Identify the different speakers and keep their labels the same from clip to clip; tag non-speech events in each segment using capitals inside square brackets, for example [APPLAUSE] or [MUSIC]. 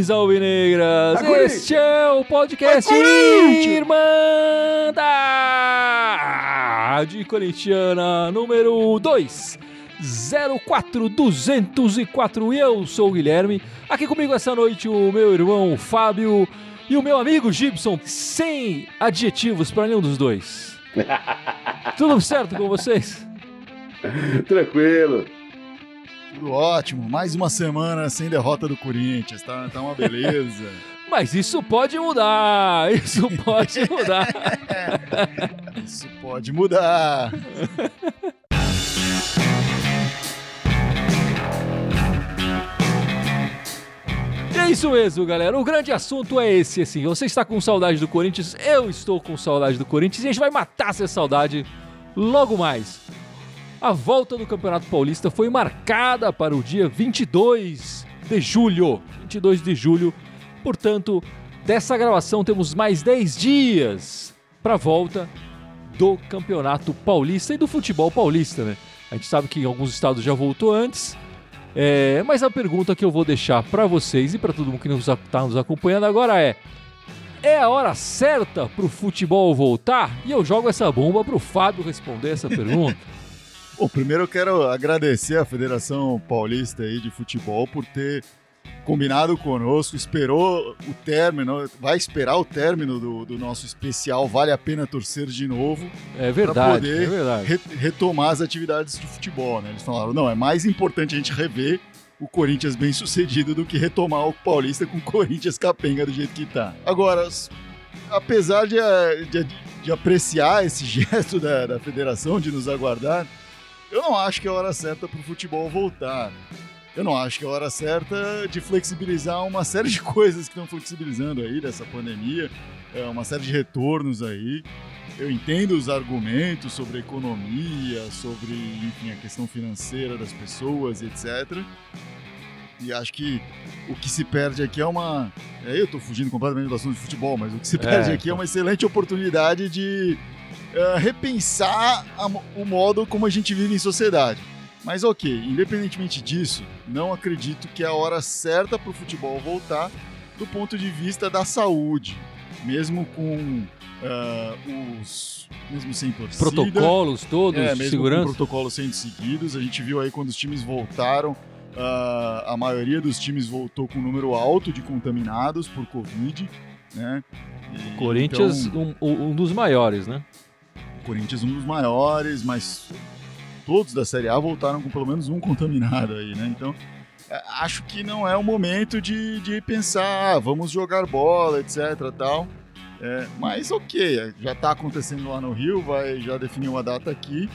Speaker 1: Saudações alvinegras! Este é o podcast
Speaker 2: Vai, Corinthians!
Speaker 1: Irmandade Corintiana número 2. 04204 e eu sou o Guilherme. Aqui comigo essa noite o meu irmão Fábio e o meu amigo Gibson, sem adjetivos para nenhum dos dois. [LAUGHS] Tudo certo com vocês?
Speaker 2: Tranquilo.
Speaker 3: Tudo ótimo. Mais uma semana sem derrota do Corinthians. Tá, tá uma beleza. [LAUGHS]
Speaker 1: Mas isso pode mudar, isso pode [LAUGHS] mudar.
Speaker 3: Isso pode mudar.
Speaker 1: É isso mesmo, galera. O grande assunto é esse, assim. Você está com saudade do Corinthians, eu estou com saudade do Corinthians e a gente vai matar essa saudade logo mais. A volta do Campeonato Paulista foi marcada para o dia 22 de julho. 22 de julho. Portanto, dessa gravação temos mais 10 dias para a volta do Campeonato Paulista e do futebol paulista, né? A gente sabe que em alguns estados já voltou antes. É, mas a pergunta que eu vou deixar para vocês e para todo mundo que está nos acompanhando agora é: é a hora certa para o futebol voltar? E eu jogo essa bomba para o Fábio responder essa pergunta. [LAUGHS]
Speaker 3: Bom, primeiro eu quero agradecer à Federação Paulista aí de Futebol por ter combinado conosco, esperou o término, vai esperar o término do, do nosso especial Vale a Pena Torcer de novo
Speaker 1: É
Speaker 3: para
Speaker 1: verdade,
Speaker 3: poder
Speaker 1: é verdade.
Speaker 3: re- retomar as atividades de futebol, né? Eles falaram, não, é mais importante a gente rever o Corinthians bem sucedido do que retomar o Paulista com o Corinthians capenga do jeito que tá. Agora, apesar de, eh, de, de apreciar esse [LAUGHS] gesto da, da federação de nos aguardar, eu não acho que é a hora certa para o futebol voltar. Eu não acho que é a hora certa de flexibilizar uma série de coisas que estão flexibilizando aí dessa pandemia, é, uma série de retornos aí. Eu entendo os argumentos sobre a economia, sobre enfim, a questão financeira das pessoas etc. E acho que o que se perde aqui é uma. É, eu estou fugindo completamente do assunto de futebol, mas o que se perde aqui é
Speaker 1: então.
Speaker 3: uma excelente oportunidade de eh, repensar a o modo como a gente vive em sociedade. Mas ok, independentemente disso, não acredito que é a hora certa para o futebol voltar do ponto de vista da saúde, mesmo com ah, os. mesmo sem torcida.
Speaker 1: Protocolos todos
Speaker 3: É,
Speaker 1: de
Speaker 3: mesmo
Speaker 1: segurança.
Speaker 3: com protocolos sendo seguidos. A gente viu aí quando os times voltaram, ah, a maioria dos times voltou com um número alto de contaminados por Covid, né? E,
Speaker 1: Corinthians,
Speaker 3: então,
Speaker 1: um, um dos maiores, né?
Speaker 3: Corinthians um dos maiores, mas todos da Série A voltaram com pelo menos um contaminado aí, né? Então, é, acho que não é o momento de, de pensar, ah, vamos jogar bola, etc, tal. É, mas ok, já está acontecendo lá no Rio, vai já definiu a data aqui.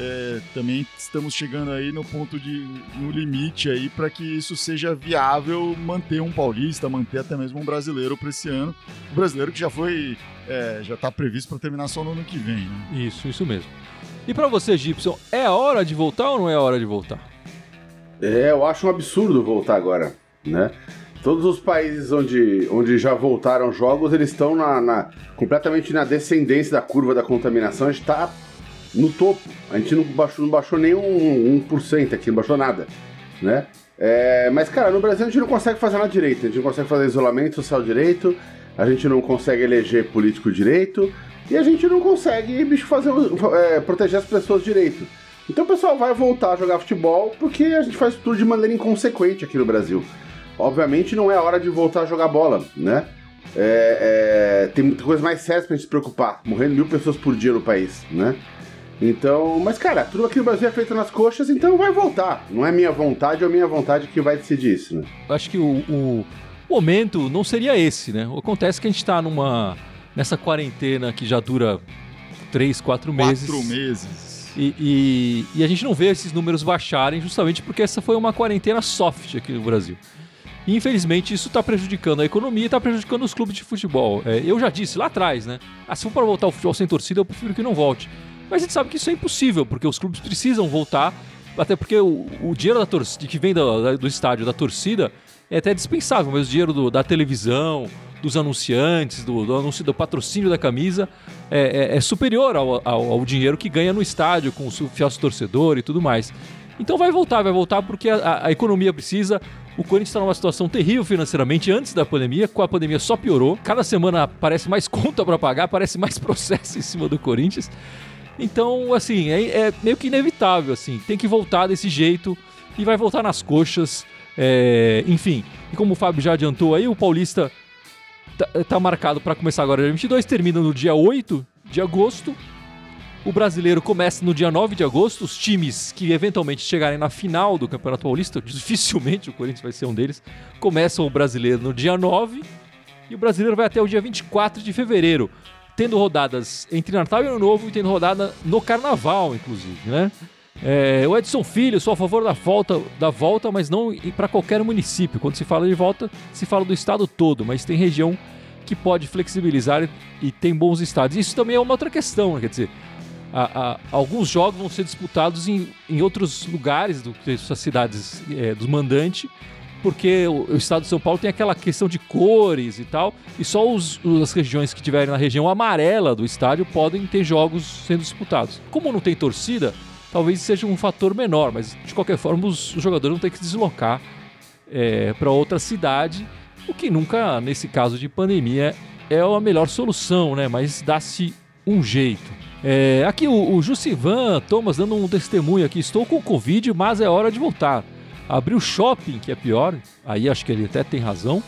Speaker 3: É, também estamos chegando aí no ponto de no limite aí para que isso seja viável manter um paulista, manter até mesmo um brasileiro para esse ano. O brasileiro que já foi é, já está previsto para terminar só no ano que vem, né?
Speaker 1: Isso, isso mesmo. E para você, Gibson, é a hora de voltar ou não é a hora de voltar?
Speaker 2: É, eu acho um absurdo voltar agora, né? Todos os países onde, onde já voltaram jogos, eles estão na, na- completamente na descendência da curva da contaminação. A gente tá no topo. A gente não baixou, não baixou nem um, 1% aqui, não baixou nada, né? É, mas, cara, no Brasil a gente não consegue fazer nada direito. A gente não consegue fazer isolamento social direito, a gente não consegue eleger político direito, e a gente não consegue, bicho, fazer, é, proteger as pessoas direito. Então o pessoal vai voltar a jogar futebol porque a gente faz tudo de maneira inconsequente aqui no Brasil. Obviamente não é a hora de voltar a jogar bola, né? É, é, tem muita coisa mais séria pra gente se preocupar. Morrendo mil pessoas por dia no país, né? Então, mas cara, tudo aqui no Brasil é feito nas coxas, então vai voltar. Não é minha vontade ou minha vontade que vai decidir isso, né?
Speaker 1: Acho que o, o momento não seria esse, né? Acontece que a gente tá numa. nessa quarentena que já dura três, quatro meses.
Speaker 3: Quatro meses.
Speaker 1: E, e- e a gente não vê esses números baixarem justamente porque essa foi uma quarentena soft aqui no Brasil. E infelizmente isso está prejudicando a economia e está prejudicando os clubes de futebol. É, eu já disse lá atrás, né? Ah, se for para voltar o futebol sem torcida, eu prefiro que não volte. Mas a gente sabe que isso é impossível, porque os clubes precisam voltar, até porque o, o dinheiro da torcida, que vem do, do estádio, da torcida, é até dispensável, mas o dinheiro do- da televisão, dos anunciantes, do, do anúncio do patrocínio da camisa, é, é- é superior ao, ao- ao dinheiro que ganha no estádio com o fiel torcedor e tudo mais. Então vai voltar, vai voltar porque a, a- economia precisa, O Corinthians está numa situação terrível financeiramente antes da pandemia, com a pandemia só piorou. Cada semana parece mais [LAUGHS] conta para pagar, parece mais processo em cima do Corinthians. Então, assim, é, é, meio que inevitável, assim. Tem que voltar desse jeito e vai voltar nas coxas. É, enfim, e como o Fábio já adiantou aí, o Paulista tá, tá marcado para começar agora dia 22, termina no dia 8 de agosto. O brasileiro começa no dia 9 de agosto. Os times que eventualmente chegarem na final do Campeonato Paulista, [LAUGHS] dificilmente o Corinthians vai ser um deles, começam o brasileiro no dia 9 e o brasileiro vai até o dia 24 de fevereiro, tendo rodadas entre Natal e Ano Novo e tendo rodada no Carnaval, inclusive, né? É, o Edson Filho, sou a favor da volta, da volta mas não para qualquer município. Quando se fala de volta, se fala do estado todo, mas tem região que pode flexibilizar e, tem bons estados. Isso também é uma outra questão, né? quer dizer, a, a, alguns jogos vão ser disputados em, em outros lugares do que essas cidades é, do mandante, porque o, o, estado de São Paulo tem aquela questão de cores e tal, e só os, as regiões que tiverem na região amarela do estádio podem ter jogos sendo disputados. Como não tem torcida, talvez seja um fator menor, mas de qualquer forma os, os jogadores vão ter que se deslocar é, para outra cidade, o que nunca, nesse caso de pandemia, é a melhor solução, né? Mas dá-se um jeito. É, aqui o, o Jussivan Thomas dando um testemunho aqui. Estou com Covid, mas é hora de voltar. Abrir o shopping, que é pior, aí acho que ele até tem razão.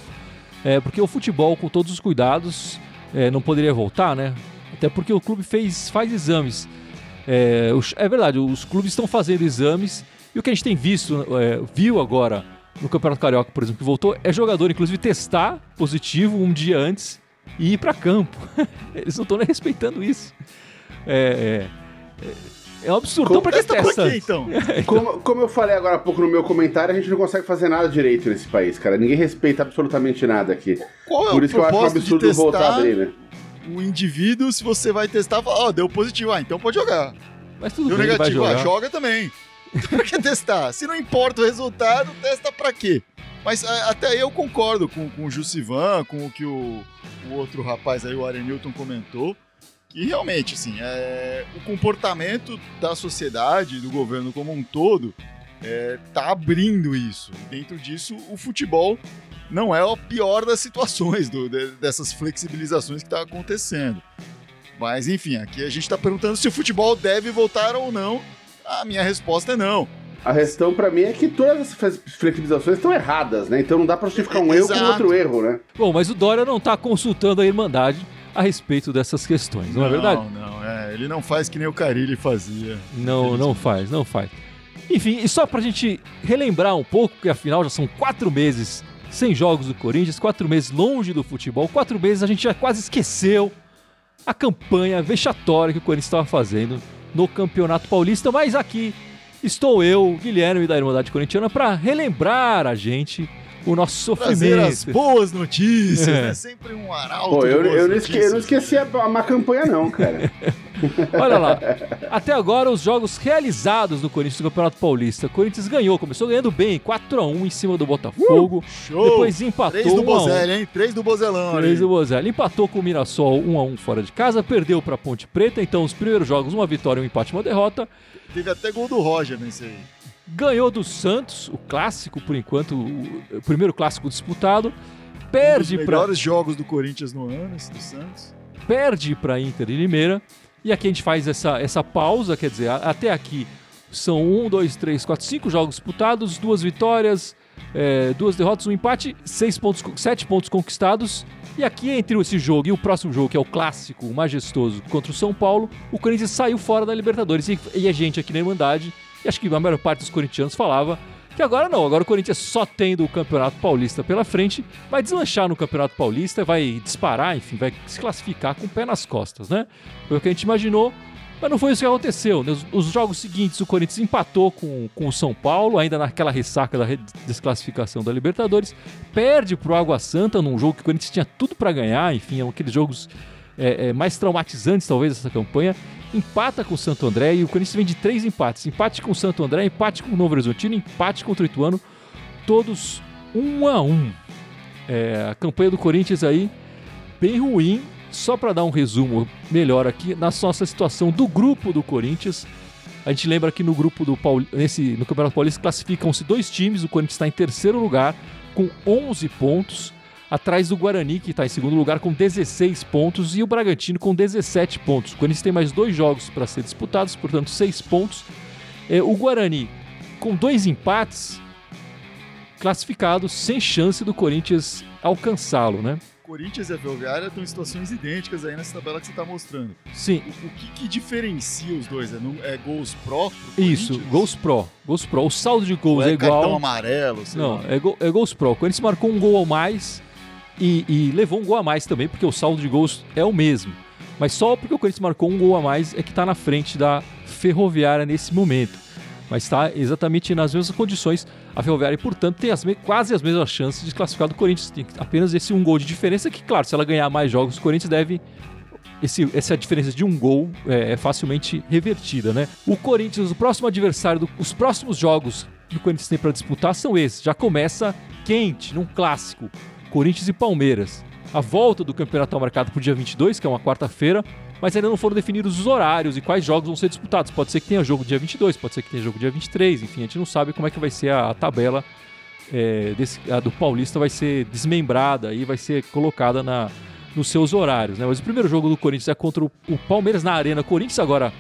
Speaker 1: É, porque o futebol, com todos os cuidados, é, não poderia voltar, né? Até porque o clube fez, faz exames. É, os, é verdade, os clubes estão fazendo exames e o que a gente tem visto, é, viu agora no Campeonato Carioca, por exemplo, que voltou, é jogador, inclusive, testar positivo um dia antes e ir para campo. [LAUGHS] Eles não estão nem respeitando isso. É, é, é um absurdo.
Speaker 3: Como, então, pra que testa? Aqui, então?
Speaker 2: então? Como, como, eu falei agora há pouco no meu comentário, a gente não consegue fazer nada direito nesse país, cara. Ninguém respeita absolutamente nada aqui.
Speaker 3: Qual é Por isso que eu acho um absurdo voltar a abrir, né? O indivíduo, se você vai testar, fala, ó, oh, deu positivo, ah, então pode jogar.
Speaker 1: Mas tudo
Speaker 3: deu
Speaker 1: bem,
Speaker 3: negativo, ah, joga também. [LAUGHS] pra que testar? Se não importa o resultado, testa pra quê? Mas a, até aí eu concordo com, com o Jussivan, com o que o, o outro rapaz aí, o Arenilton, comentou que realmente, assim, é, o comportamento da sociedade, do governo como um todo, é, tá abrindo isso. E dentro disso, o futebol não é a pior das situações, do, de, dessas flexibilizações que está acontecendo. Mas, enfim, aqui a gente está perguntando se o futebol deve voltar ou não. A minha resposta é não.
Speaker 2: A questão para mim é que todas as flexibilizações estão erradas, né? Então não dá para justificar um erro com outro erro, né?
Speaker 1: Bom, mas o Dória não está consultando a Irmandade a respeito dessas questões, não, não é verdade?
Speaker 3: Não, não, é. Ele não faz que nem o Carilli fazia.
Speaker 1: Não, não faz, não faz. Enfim, e só pra gente relembrar um pouco, que afinal já são quatro meses sem jogos do Corinthians, quatro meses longe do futebol, quatro meses a gente já quase esqueceu a campanha vexatória que o Corinthians estava fazendo no Campeonato Paulista, mas aqui estou eu, Guilherme da Irmandade Corintiana, para relembrar a gente o nosso sofrimento. Trazer
Speaker 3: as boas notícias, é, é sempre um arauto. Pô,
Speaker 2: eu,
Speaker 3: eu,
Speaker 2: não esque, eu, não esqueci a, a má campanha, não, cara. [LAUGHS]
Speaker 1: Olha lá, até agora os jogos realizados no Corinthians no Campeonato Paulista. O Corinthians ganhou, começou ganhando bem, 4x1 em cima do Botafogo. Uh, show. Depois empatou. 3
Speaker 3: do Bozelli, hein? 3 do Bozelão.
Speaker 1: 3 do Bozelli. Empatou com o Mirassol 1x1 fora de casa, perdeu pra Ponte Preta. Então, os primeiros jogos, uma vitória, um empate, uma derrota.
Speaker 3: Teve até gol do Roger nesse aí.
Speaker 1: Ganhou do Santos, o clássico, por enquanto, o, primeiro clássico disputado. Perde para.
Speaker 3: Os melhores pra... jogos do Corinthians no ano, esse do Santos.
Speaker 1: Perde para Inter e Limeira. E aqui a gente faz essa, essa pausa, quer dizer, até aqui são um, dois, três, quatro, cinco jogos disputados, duas vitórias, é, duas derrotas, um empate, seis pontos, sete pontos conquistados. E aqui entre esse jogo e o próximo jogo, que é o clássico, o majestoso, contra o São Paulo, o Corinthians saiu fora da Libertadores. E, e a gente aqui na Irmandade e acho que a maior parte dos corintianos falava que agora não, agora o Corinthians só tendo o Campeonato Paulista pela frente, vai deslanchar no Campeonato Paulista, vai disparar, enfim, vai se classificar com o pé nas costas, né? Foi o que a gente imaginou, mas não foi isso que aconteceu. Nos, os jogos seguintes, o Corinthians empatou com, com o São Paulo, ainda naquela ressaca da desclassificação da Libertadores, perde pro Água Santa num jogo que o Corinthians tinha tudo para ganhar, enfim, é um aqueles jogos é, é, mais traumatizantes, talvez, dessa campanha empata com o Santo André e o Corinthians vem de três empates. Empate com o Santo André, empate com o Novo Horizontino, empate contra o Ituano, todos um a um. É, a campanha do Corinthians aí bem ruim. Só para dar um resumo melhor aqui, na nossa situação do grupo do Corinthians, A gente lembra que no grupo do Paul... nesse no Campeonato Paulista classificam-se dois times, o Corinthians está em terceiro lugar com 11 pontos, atrás do Guarani, que está em segundo lugar com 16 pontos, e o Bragantino com 17 pontos. O Corinthians tem mais dois jogos para ser disputados, portanto, 6 pontos. É, o Guarani, com dois empates, classificado, sem chance do Corinthians alcançá-lo, né?
Speaker 3: Corinthians e a Ferroviária estão em situações idênticas aí nessa tabela que você está mostrando.
Speaker 1: Sim.
Speaker 3: O, o que, que, diferencia os dois? É, é gols pró?
Speaker 1: Isso, gols pró. Gols pró. O saldo de gols é, é igual.
Speaker 3: Cartão amarelo,
Speaker 1: Não, é, go, é gols pró. O Corinthians marcou um gol a mais e, e, levou um gol a mais também, porque o saldo de gols é o mesmo. Mas só porque o Corinthians marcou um gol a mais é que está na frente da Ferroviária nesse momento mas está exatamente nas mesmas condições. A Ferroviária, portanto, tem as quase as mesmas chances de classificar do Corinthians. Tem apenas esse um gol de diferença, que, claro, se ela ganhar mais jogos, o Corinthians deve. Esse, essa diferença de um gol é, é facilmente revertida, né? O Corinthians, o próximo adversário, do, os próximos jogos que o Corinthians tem para disputar são esses. Já começa quente, num clássico. Corinthians e Palmeiras. A volta do campeonato está marcada para o dia 22, que é uma quarta-feira mas ainda não foram definidos os horários e quais jogos vão ser disputados. Pode ser que tenha jogo dia 22, pode ser que tenha jogo dia 23, enfim, a gente não sabe como é que vai ser a, a tabela é, desse, a do Paulista vai ser desmembrada e vai ser colocada na, nos seus horários. Né? Mas o primeiro jogo do Corinthians é contra o, o Palmeiras na Arena Corinthians, agora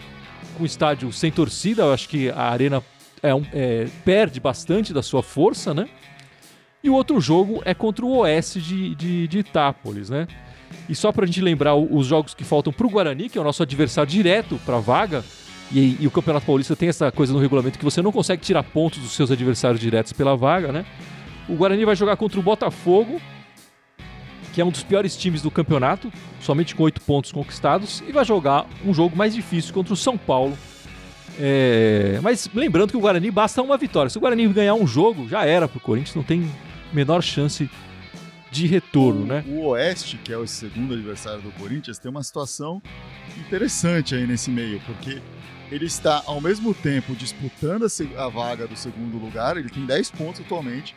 Speaker 1: com estádio sem torcida, eu acho que a Arena é um, é, perde bastante da sua força, né? E o outro jogo é contra o Oeste de, de, de Itápolis, né? E só para a gente lembrar os jogos que faltam para o Guarani, que é o nosso adversário direto para a vaga, e, e, o Campeonato Paulista tem essa coisa no regulamento que você não consegue tirar pontos dos seus adversários diretos pela vaga, né? O Guarani vai jogar contra o Botafogo, que é um dos piores times do campeonato, somente com oito pontos conquistados, e vai jogar um jogo mais difícil contra o São Paulo. É... Mas lembrando que o Guarani basta uma vitória. Se o Guarani ganhar um jogo, já era para o Corinthians, não tem menor chance de retorno,
Speaker 3: o,
Speaker 1: né?
Speaker 3: O Oeste, que é o segundo adversário do Corinthians, tem uma situação interessante aí nesse meio, porque ele está ao mesmo tempo disputando a, a vaga do segundo lugar, ele tem 10 pontos atualmente,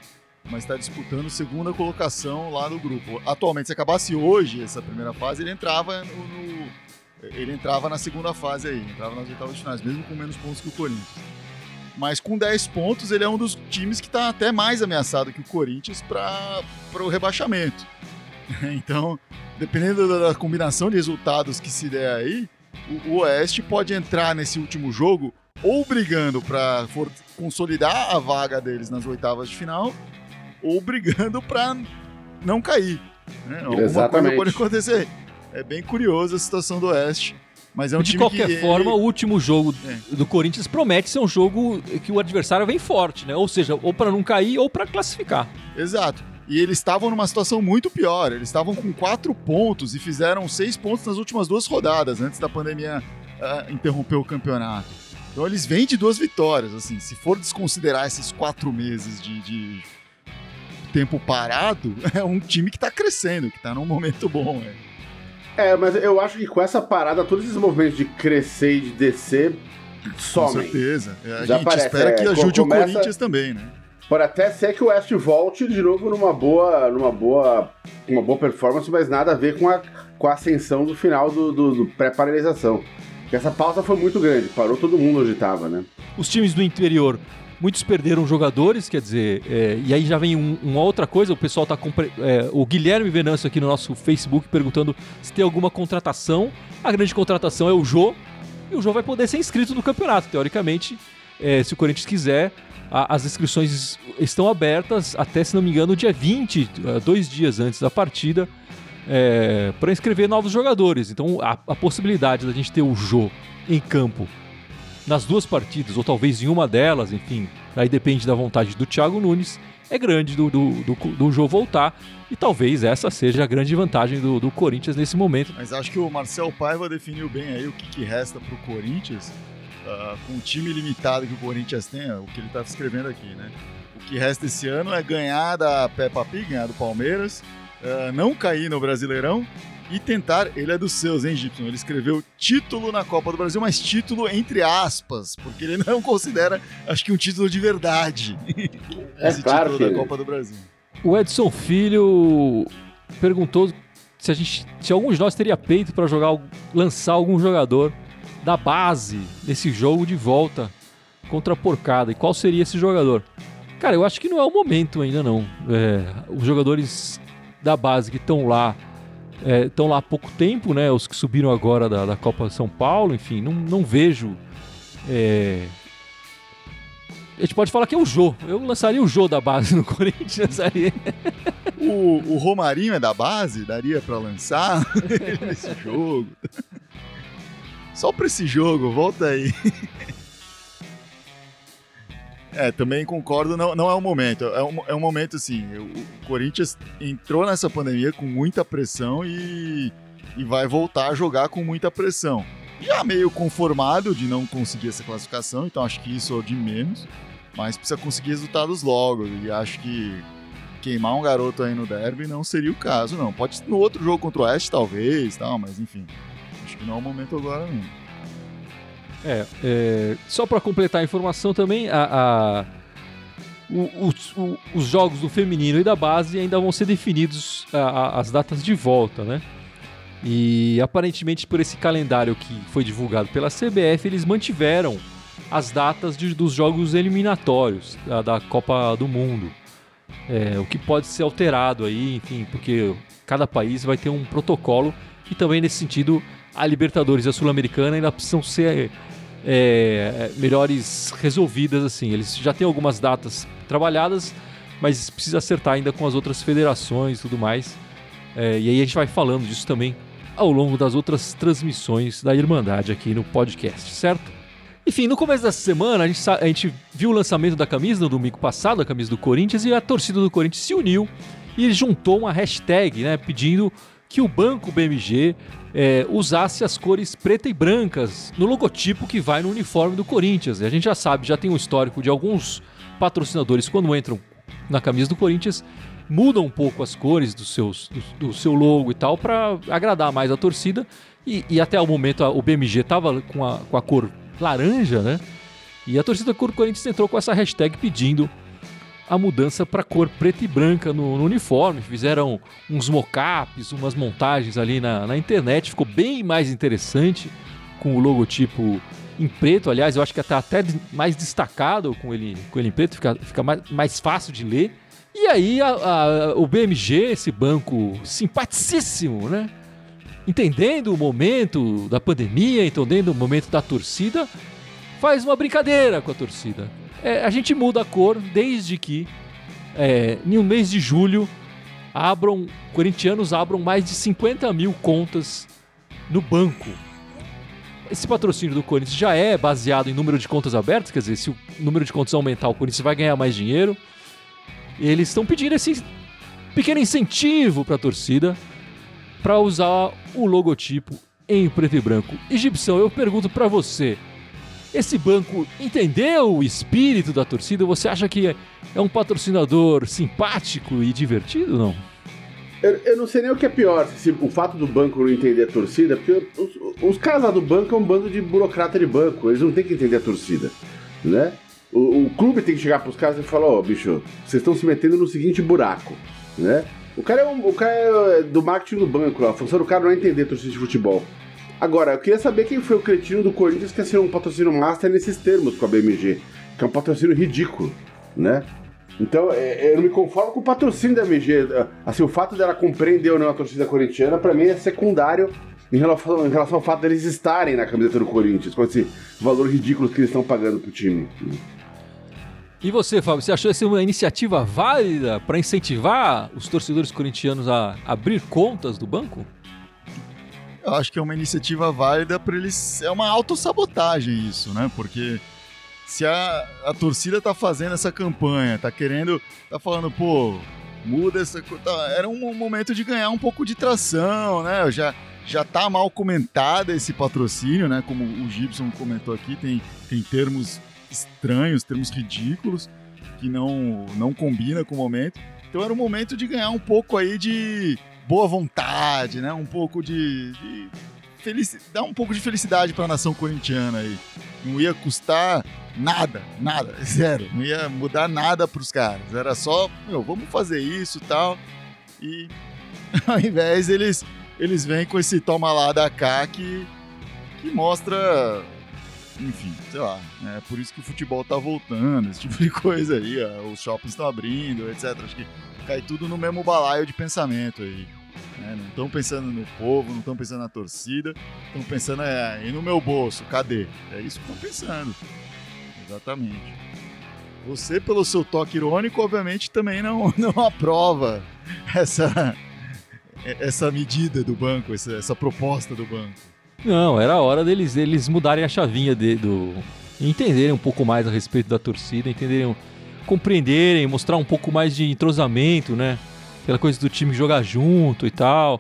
Speaker 3: mas está disputando segunda colocação lá no grupo. Atualmente, se acabasse hoje essa primeira fase, ele entrava no, no ele entrava na segunda fase aí, entrava nas oitavas de finais, mesmo com menos pontos que o Corinthians. Mas com 10 pontos, ele é um dos times que está até mais ameaçado que o Corinthians para o rebaixamento. [LAUGHS] Então, dependendo da combinação de resultados que se der aí, o, Oeste pode entrar nesse último jogo ou brigando para consolidar a vaga deles nas oitavas de final, ou brigando para não cair. Né? Alguma
Speaker 2: Exatamente.
Speaker 3: coisa pode acontecer. É bem curiosa a situação do Oeste. Mas é um
Speaker 1: de
Speaker 3: qualquer
Speaker 1: que forma, ele... o último jogo é. do Corinthians promete ser um jogo que o adversário vem forte, né? Ou seja, ou para não cair ou para classificar.
Speaker 3: Exato. E eles estavam numa situação muito pior. Eles estavam com quatro pontos e fizeram seis pontos nas últimas duas rodadas, antes da pandemia uh, interromper o campeonato. Então eles vêm de duas vitórias. Assim, se for desconsiderar esses quatro meses de, de tempo parado, [LAUGHS] é um time que está crescendo, que está num momento bom. Né?
Speaker 2: É, mas eu acho que com essa parada, todos esses movimentos de crescer e de descer somem.
Speaker 3: Com certeza. É, a Já gente parece, espera que é, ajude começa, o Corinthians também, né?
Speaker 2: Pode até ser que o West volte de novo numa boa, numa boa, uma boa performance, mas nada a ver com a, com a ascensão do final do, do, do pré-paralisação. Essa pausa foi muito grande, parou todo mundo onde estava, né?
Speaker 1: Os times do interior Muitos perderam jogadores, quer dizer, é, e aí já vem um, uma outra coisa, o pessoal tá com. É, o Guilherme Venâncio aqui no nosso Facebook perguntando se tem alguma contratação. A grande contratação é o Jô, e o Jô vai poder ser inscrito no campeonato, teoricamente, é, se o Corinthians quiser. A, as inscrições estão abertas até, se não me engano, dia 20, é, dois dias antes da partida, é, para inscrever novos jogadores. Então a, a possibilidade da gente ter o Jô em campo nas duas partidas, ou talvez em uma delas, enfim, aí depende da vontade do Thiago Nunes, é grande do, do, do, do jogo voltar. E talvez essa seja a grande vantagem do, do Corinthians nesse momento.
Speaker 3: Mas acho que o Marcel Paiva definiu bem aí o que, que resta para o Corinthians, uh, com o time limitado que o Corinthians tem, o que ele está escrevendo aqui, né? O que resta esse ano é ganhar da Peppa Pig, ganhar do Palmeiras, uh, não cair no Brasileirão e tentar. Ele é dos seus, hein, Gibson? Ele escreveu título na Copa do Brasil, mas título entre aspas, porque ele não [LAUGHS] considera, acho que um título de verdade. [LAUGHS]
Speaker 2: É Esse claro
Speaker 3: título que... da Copa do Brasil.
Speaker 1: O Edson Filho perguntou se a gente, se algum de nós teria peito para jogar, lançar algum jogador da base nesse jogo de volta contra a porcada. E qual seria esse jogador? Cara, eu acho que não é o momento ainda não. É, os jogadores da base que estão lá estão é, lá há pouco tempo, né? Os que subiram agora da, da Copa São Paulo, enfim, não, não vejo. É... A gente pode falar que é o Jô. Eu lançaria o Jô da base no [LAUGHS] Corinthians ali.
Speaker 3: O, o Romarinho é da base? Daria para lançar [LAUGHS] nesse jogo? Só pra esse jogo, volta aí. É, também concordo, não, não é o momento. É um, é um momento assim. O Corinthians entrou nessa pandemia com muita pressão e, e vai voltar a jogar com muita pressão. Já meio conformado de não conseguir essa classificação, então acho que isso é de menos. Mas precisa conseguir resultados logo. E acho que queimar um garoto aí no derby não seria o caso, não. Pode ser no outro jogo contra o Oeste, talvez, tal, mas enfim. Acho que não é o momento agora, não.
Speaker 1: É, é só para completar a informação também, a, a o, o, os jogos do feminino e da base ainda vão ser definidos a, as datas de volta, né? E aparentemente por esse calendário que foi divulgado pela CBF, eles mantiveram as datas de, dos jogos eliminatórios da, da Copa do Mundo. É, o que pode ser alterado aí, enfim, porque cada país vai ter um protocolo e também nesse sentido a Libertadores e a Sul-Americana ainda precisam ser é, melhores resolvidas assim. Eles já têm algumas datas trabalhadas, mas precisa acertar ainda com as outras federações e tudo mais. É, e aí a gente vai falando disso também ao longo das outras transmissões da Irmandade aqui no podcast, certo? Enfim, no começo dessa semana a gente, a gente viu o lançamento da camisa no domingo passado, a camisa do Corinthians, e a torcida do Corinthians se uniu e juntou uma hashtag, né, pedindo que o Banco BMG é, usasse as cores preta e brancas no logotipo que vai no uniforme do Corinthians. E a gente já sabe, já tem um histórico de alguns patrocinadores quando entram na camisa do Corinthians mudam um pouco as cores do, seus, do, do seu logo e tal para agradar mais a torcida. E, e, até o momento a, o BMG estava com a, com a cor laranja, né? E a torcida do Corinthians entrou com essa hashtag pedindo a mudança para cor preta e branca no, no uniforme. Fizeram uns mockups, umas montagens ali na, na internet. Ficou bem mais interessante com o logotipo em preto. Aliás, eu acho que está até mais destacado com ele, com ele em preto, fica, fica mais, mais fácil de ler. E aí a, a, o BMG, esse banco simpaticíssimo, né? Entendendo o momento da pandemia, entendendo o momento da torcida, faz uma brincadeira com a torcida. É, a gente muda a cor desde que, é, no mês de julho, abram, corintianos abram mais de 50 mil contas no banco. Esse patrocínio do Corinthians já é baseado em número de contas abertas, quer dizer, se o número de contas aumentar, o Corinthians vai ganhar mais dinheiro. Eles estão pedindo esse pequeno incentivo para a torcida para usar o logotipo em preto e branco. Egipção, eu pergunto para você, esse banco entendeu o espírito da torcida? Você acha que é um patrocinador simpático e divertido, não?
Speaker 2: Eu, eu não sei nem o que é pior, se o fato do banco não entender a torcida, porque os, os caras lá do banco é um bando de burocrata de banco, eles não têm que entender a torcida, né? O, o clube tem que chegar pros caras e falar, ó, oh, bicho, vocês estão se metendo no seguinte buraco, né? O cara é, um, o cara é do marketing do banco a função do cara não é entender torcida de futebol. Agora, eu queria saber quem foi o cretino do Corinthians que assinou um patrocínio master nesses termos com a BMG, que é um patrocínio ridículo, né? Então, é, eu não me conformo com o patrocínio da BMG. Assim, o fato dela compreender ou não a torcida corintiana, para mim, é secundário em relação, em relação, ao fato deles estarem na camiseta do Corinthians, com esse valor ridículo que eles estão pagando pro time.
Speaker 1: E você, Fábio, você achou essa uma iniciativa válida para incentivar os torcedores corintianos a abrir contas do banco?
Speaker 3: Eu acho que é uma iniciativa válida para eles. É uma autossabotagem isso, né? Porque se a, a torcida tá fazendo essa campanha, tá querendo. tá falando, pô, muda essa. Tá, era um momento de ganhar um pouco de tração, né? Já, já tá mal comentado esse patrocínio, né? Como o Gibson comentou aqui, tem, tem termos estranhos, termos ridículos, que não, não combina com o momento. Então era um momento de ganhar um pouco aí de boa vontade, né? Um pouco de, de felicidade, dar um pouco de felicidade para a nação corintiana aí. Não ia custar nada, nada, [LAUGHS] zero. Não ia mudar nada para os caras. Era só, meu, vamos fazer isso, tal. E [LAUGHS] ao invés eles eles vêm com esse toma lá da cá que que mostra, enfim, sei lá, é por isso que o futebol tá voltando, esse tipo de coisa aí, ó, os shoppings estão abrindo, etc. Acho que cai tudo no mesmo balaio de pensamento aí. Né? Não estão pensando no povo, não estão pensando na torcida, estão pensando é, e no meu bolso, cadê? É isso que estão pensando. Exatamente. Você, pelo seu toque irônico, obviamente também não, [LAUGHS] não aprova essa, essa medida do banco, essa, essa proposta do banco.
Speaker 1: Não, era a hora deles, deles mudarem a chavinha de, do. entenderem um pouco mais a respeito da torcida, entenderem, compreenderem, mostrar um pouco mais de entrosamento, né? Aquela coisa do time jogar junto e tal.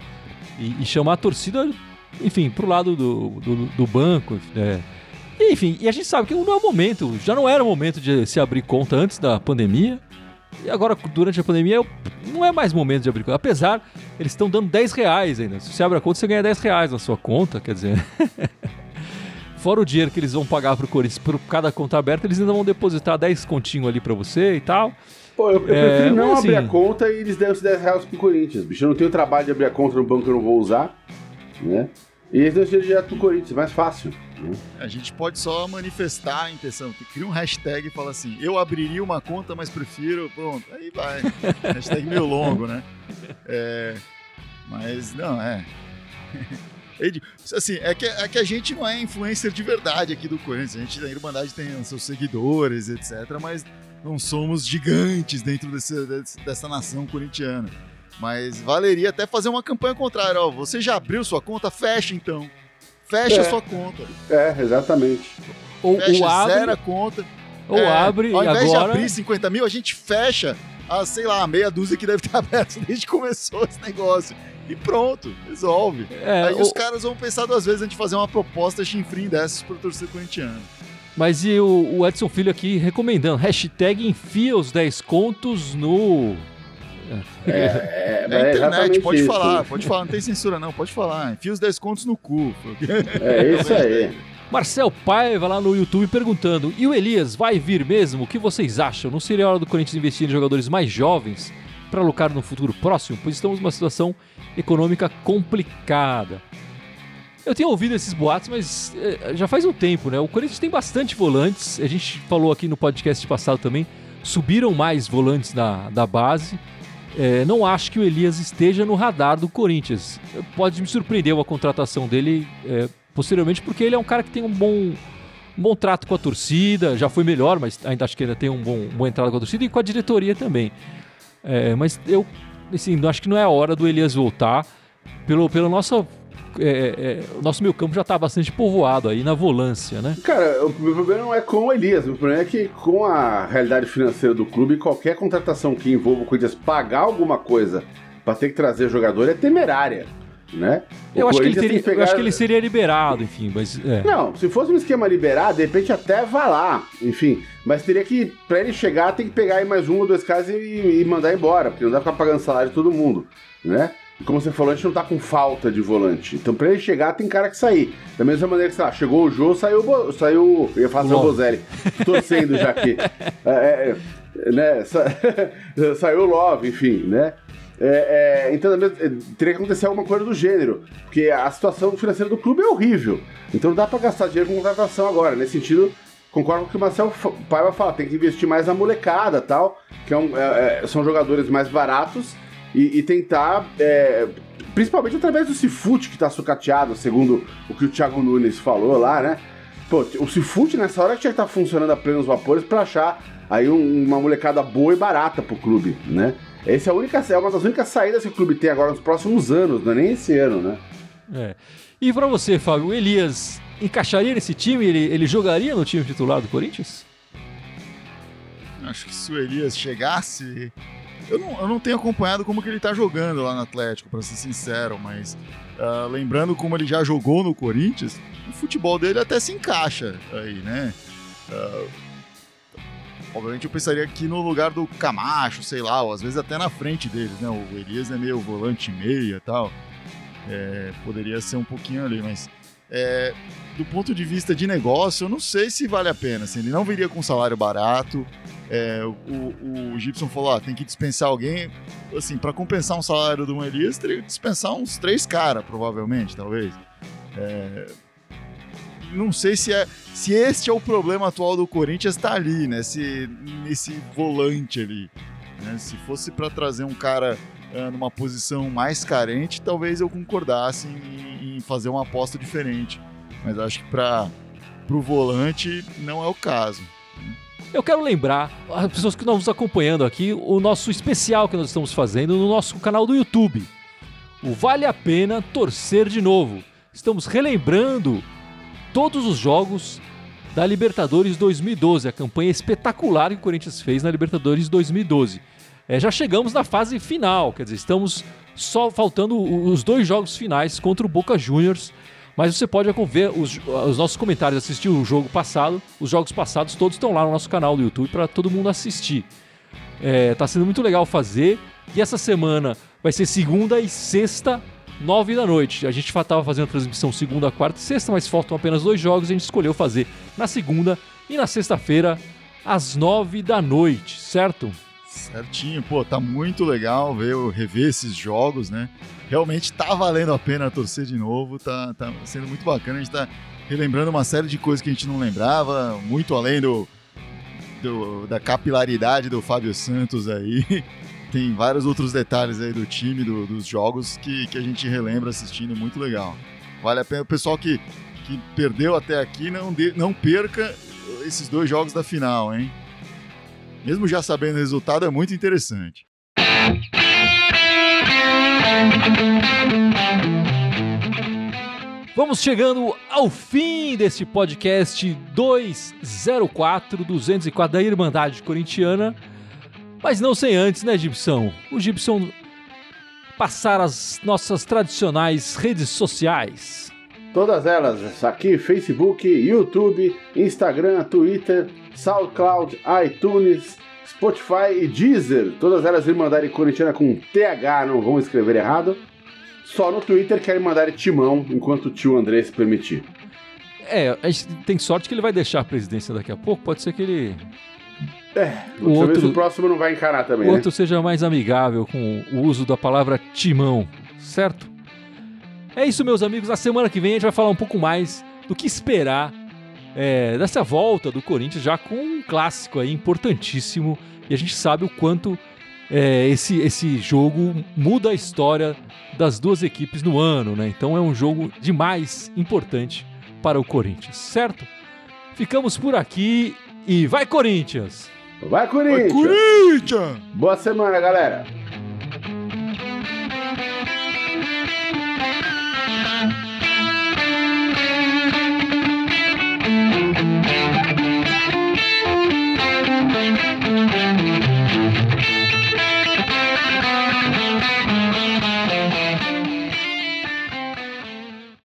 Speaker 1: E, e chamar a torcida, enfim, pro lado do, do, do banco. É. Enfim, e a gente sabe que não é o momento, já não era o momento de se abrir conta antes da pandemia. E agora, durante a pandemia, não é mais momento de abrir conta. Apesar, eles estão dando 10 reais ainda. Se você abre a conta, você ganha 10 reais na sua conta, quer dizer. [LAUGHS] Fora o dinheiro que eles vão pagar pro Corinthians por cada conta aberta, eles ainda vão depositar 10 continho ali para você e tal.
Speaker 2: Pô, eu, eu é, prefiro não abrir a conta e eles deram os 10 reais pro Corinthians, bicho. Eu não tenho trabalho de abrir a conta no banco que eu não vou usar, né? E eles dão direto pro Corinthians, mais fácil. Né?
Speaker 3: A gente pode só manifestar a intenção. Cria um hashtag e fala assim: eu abriria uma conta, mas prefiro. Pronto, aí vai. [LAUGHS] hashtag meio longo, né? É, mas não, é. [LAUGHS] Assim, é que, é que a gente não é influencer de verdade aqui do Corinthians. A gente da Irmandade tem seus seguidores, etc. Mas não somos gigantes dentro desse, dessa nação corintiana. Mas valeria até fazer uma campanha contrária. Ó, você já abriu sua conta? Fecha então. Fecha é. sua conta.
Speaker 2: É, exatamente.
Speaker 3: Ou, fecha, ou abre, zera a conta.
Speaker 1: Ou é, abre
Speaker 3: Ao invés
Speaker 1: agora...
Speaker 3: de abrir 50 mil, a gente fecha a, sei lá, a meia dúzia que deve estar [LAUGHS] aberta desde que começou esse negócio. E pronto, resolve. É, Aí ou... os caras vão pensar duas vezes antes de fazer uma proposta chinfrim dessas pro torcedor corintiano.
Speaker 1: Mas e o, o Edson Filho aqui recomendando, hashtag enfia os 10 contos no
Speaker 3: é, [LAUGHS] é, é, é internet, pode isso. falar, pode falar, não tem censura não, pode falar. Enfia os 10 contos no cu.
Speaker 2: É isso aí.
Speaker 1: Marcel Paiva lá no YouTube perguntando: e o Elias vai vir mesmo? O que vocês acham? Não seria hora do Corinthians investir em jogadores mais jovens para lucrar no futuro próximo? Pois estamos numa situação econômica complicada. Eu tenho ouvido esses boatos, mas é, já faz um tempo, né? O Corinthians tem bastante volantes. A gente falou aqui no podcast passado também. Subiram mais volantes da, da base. É, não acho que o Elias esteja no radar do Corinthians. Pode me surpreender a contratação dele é, posteriormente, porque ele é um cara que tem um bom, um bom trato com a torcida, já foi melhor, mas ainda acho que ainda tem um bom, uma entrada com a torcida e com a diretoria também. É, mas eu assim, acho que não é a hora do Elias voltar. Pelo, pela nossa é, é, nosso meio campo já está bastante povoado aí na volância, né?
Speaker 2: Cara, o meu problema não é com o Elias, o problema é que com a realidade financeira do clube, qualquer contratação que envolva o Corinthians pagar alguma coisa para ter que trazer jogador é temerária. Né?
Speaker 1: Eu acho, teria, pegar... eu acho, que ele seria liberado, enfim, mas. É.
Speaker 2: Não, se fosse um esquema liberado, de repente até vá lá, enfim. Mas teria que, pra ele chegar, tem que pegar aí mais um ou dois caras e, e mandar embora, porque não dá pra ficar pagando salário de todo mundo, né? como você falou, a gente não tá com falta de volante. Então, pra ele chegar, tem cara que sair. Da mesma maneira que, sei lá, chegou o Jô, saiu, saiu eu ia falar o Bozelli. Torcendo já aqui. [LAUGHS] É, é, né, sa... [LAUGHS] saiu o Love, enfim, né? É, é, então, teria que acontecer alguma coisa do gênero, porque a situação financeira do clube é horrível. Então, não dá pra gastar dinheiro com contratação agora. Nesse sentido, concordo com o que o Marcel Paiva fala, tem que investir mais na molecada tal, que é um, é, é, são jogadores mais baratos e, e tentar, é, principalmente através do Cifute, que tá sucateado, segundo o que o Thiago Nunes falou lá, né? Pô, o Cifute nessa hora tinha que estar tá funcionando a plenos vapores para achar aí um, uma molecada boa e barata pro clube, né? Essa é, a única, é uma das únicas saídas que o clube tem agora nos próximos anos, não é nem esse ano, né?
Speaker 1: É. E para você, Fábio, o Elias encaixaria nesse time? Ele, ele jogaria no time titular do Corinthians?
Speaker 3: Acho que se o Elias chegasse eu não, eu não tenho acompanhado como que ele tá jogando lá no Atlético, para ser sincero, mas uh, lembrando como ele já jogou no Corinthians, o futebol dele até se encaixa aí, né? Uh, obviamente eu pensaria aqui no lugar do Camacho, sei lá, ou às vezes até na frente deles, né? O Elias é meio volante meia e tal. É, poderia ser um pouquinho ali, mas é, do ponto de vista de negócio, eu não sei se vale a pena. Assim, ele não viria com um salário barato. É, o, o Gibson falou: ah, tem que dispensar alguém. Assim, para compensar um salário do Elias, teria que dispensar uns três caras, provavelmente, talvez. É, não sei se, é, se este é o problema atual do Corinthians, tá ali, né? Se, nesse volante ali. Né? Se fosse para trazer um cara uh, numa posição mais carente, talvez eu concordasse em, em fazer uma aposta diferente. Mas acho que para o volante não é o caso.
Speaker 1: Eu quero lembrar as pessoas que estão nos acompanhando aqui o nosso especial que nós estamos fazendo no nosso canal do YouTube. O Vale a Pena Torcer de Novo. Estamos relembrando todos os jogos da Libertadores 2012, a campanha espetacular que o Corinthians fez na Libertadores 2012. É, já chegamos na fase final, quer dizer, estamos só faltando os dois jogos finais contra o Boca Juniors mas você pode ver os, os, nossos comentários, assistir o jogo passado, os jogos passados, todos estão lá no nosso canal do YouTube para todo mundo assistir. É, tá sendo muito legal fazer. E essa semana vai ser segunda e sexta, nove da noite. A gente estava fazendo a transmissão segunda, quarta e sexta, mas faltam apenas dois jogos. A gente escolheu fazer na segunda e na sexta-feira, às nove da noite, certo?
Speaker 3: Certinho, pô, tá muito legal ver, rever esses jogos, né? Realmente tá valendo a pena torcer de novo, tá, tá sendo muito bacana. A gente tá relembrando uma série de coisas que a gente não lembrava, muito além do, do da capilaridade do Fábio Santos aí. [LAUGHS] Tem vários outros detalhes aí do time, do, dos jogos que, que a gente relembra assistindo, muito legal. Vale a pena. O pessoal que, que perdeu até aqui, não, de, não perca esses dois jogos da final, hein? mesmo já sabendo o resultado, é muito interessante.
Speaker 1: Vamos chegando ao fim desse podcast 204, 204 da Irmandade Corintiana. Mas não sem antes, né, Gibson? O Gibson passar as nossas tradicionais redes sociais.
Speaker 2: Todas elas, aqui, Facebook, YouTube, Instagram, Twitter, SoundCloud, iTunes, Spotify e Deezer. Todas elas Irmandade Corintiana com TH, não vão escrever errado. Só no Twitter que é Irmandade Timão, enquanto o tio André se permitir.
Speaker 1: É, a gente tem sorte que ele vai deixar a presidência daqui a pouco. Pode ser que ele.
Speaker 2: É, o outro, o próximo não vai encarar também.
Speaker 1: O
Speaker 2: né?
Speaker 1: outro seja mais amigável com o uso da palavra timão, certo? É isso, meus amigos. Na semana que vem a gente vai falar um pouco mais do que esperar é, dessa volta do Corinthians já com um clássico aí importantíssimo. E a gente sabe o quanto é, esse, esse jogo muda a história das duas equipes no ano, né? Então é um jogo demais importante para o Corinthians, certo? Ficamos por aqui e vai Corinthians!
Speaker 2: Vai Corinthians!
Speaker 3: Vai Corinthians!
Speaker 2: Boa semana, galera!